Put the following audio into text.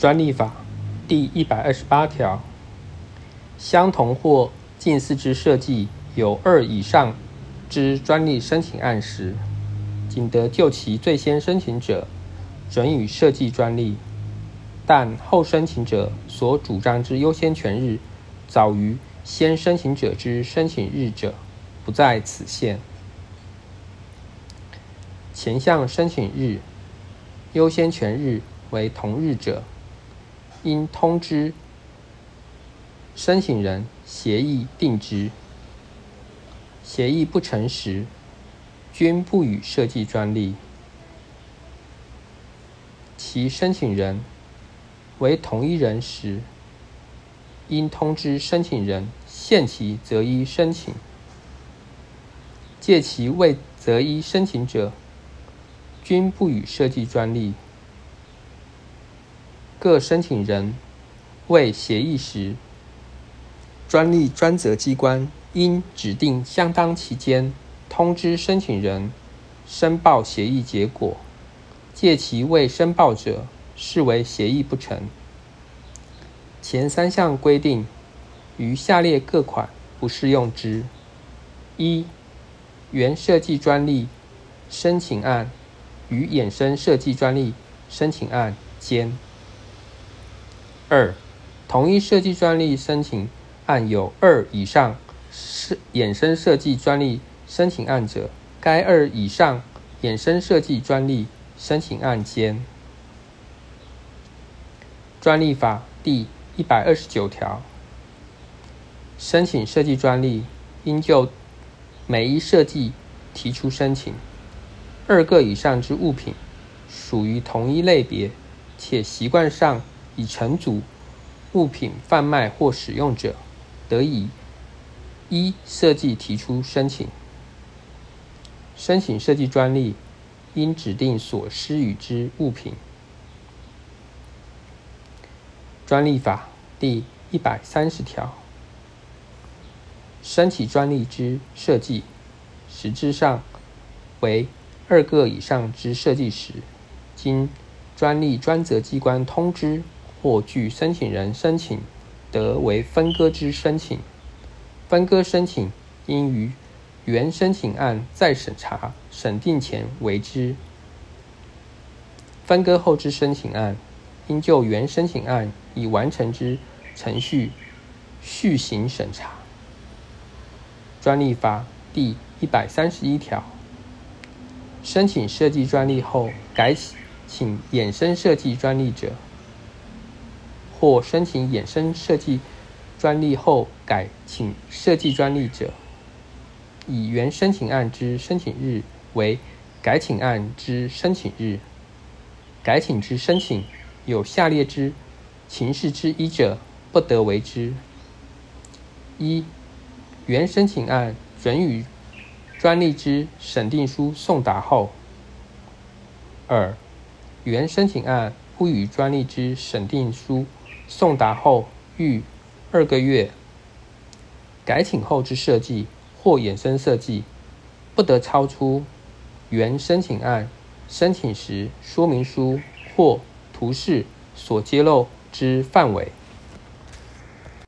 专利法第一百二十八条，相同或近似之设计有二以上之专利申请案时，仅得就其最先申请者准予设计专利，但后申请者所主张之优先权日早于先申请者之申请日者，不在此限。前项申请日优先权日为同日者，应通知申请人协议定之。协议不成时，均不予设计专利。其申请人为同一人时，应通知申请人限期择一申请。借其未择一申请者，均不予设计专利。各申请人未协议时，专利专责机关应指定相当期间通知申请人申报协议结果。借其未申报者，视为协议不成。前三项规定，于下列各款不适用之：一、原设计专利申请案与衍生设计专利申请案间。二、同一设计专利申请案有二以上是衍生设计专利申请案者，该二以上衍生设计专利申请案间。专利法第一百二十九条，申请设计专利应就每一设计提出申请。二个以上之物品属于同一类别，且习惯上。以成组物品贩卖或使用者，得以依设计提出申请。申请设计专利，应指定所施予之物品。专利法第一百三十条，申请专利之设计，实质上为二个以上之设计时，经专利专责机关通知。或据申请人申请，得为分割之申请。分割申请应于原申请案再审查审定前为之。分割后之申请案，应就原申请案已完成之程序续行审查。专利法第一百三十一条，申请设计专利后改请衍生设计专利者。或申请衍生设计专利后改请设计专利者，以原申请案之申请日为改请案之申请日。改请之申请有下列之情事之一者，不得为之：一、原申请案准予专利之审定书送达后；二、原申请案不予专利之审定书。送达后逾二个月，改请后之设计或衍生设计，不得超出原申请案申请时说明书或图示所揭露之范围。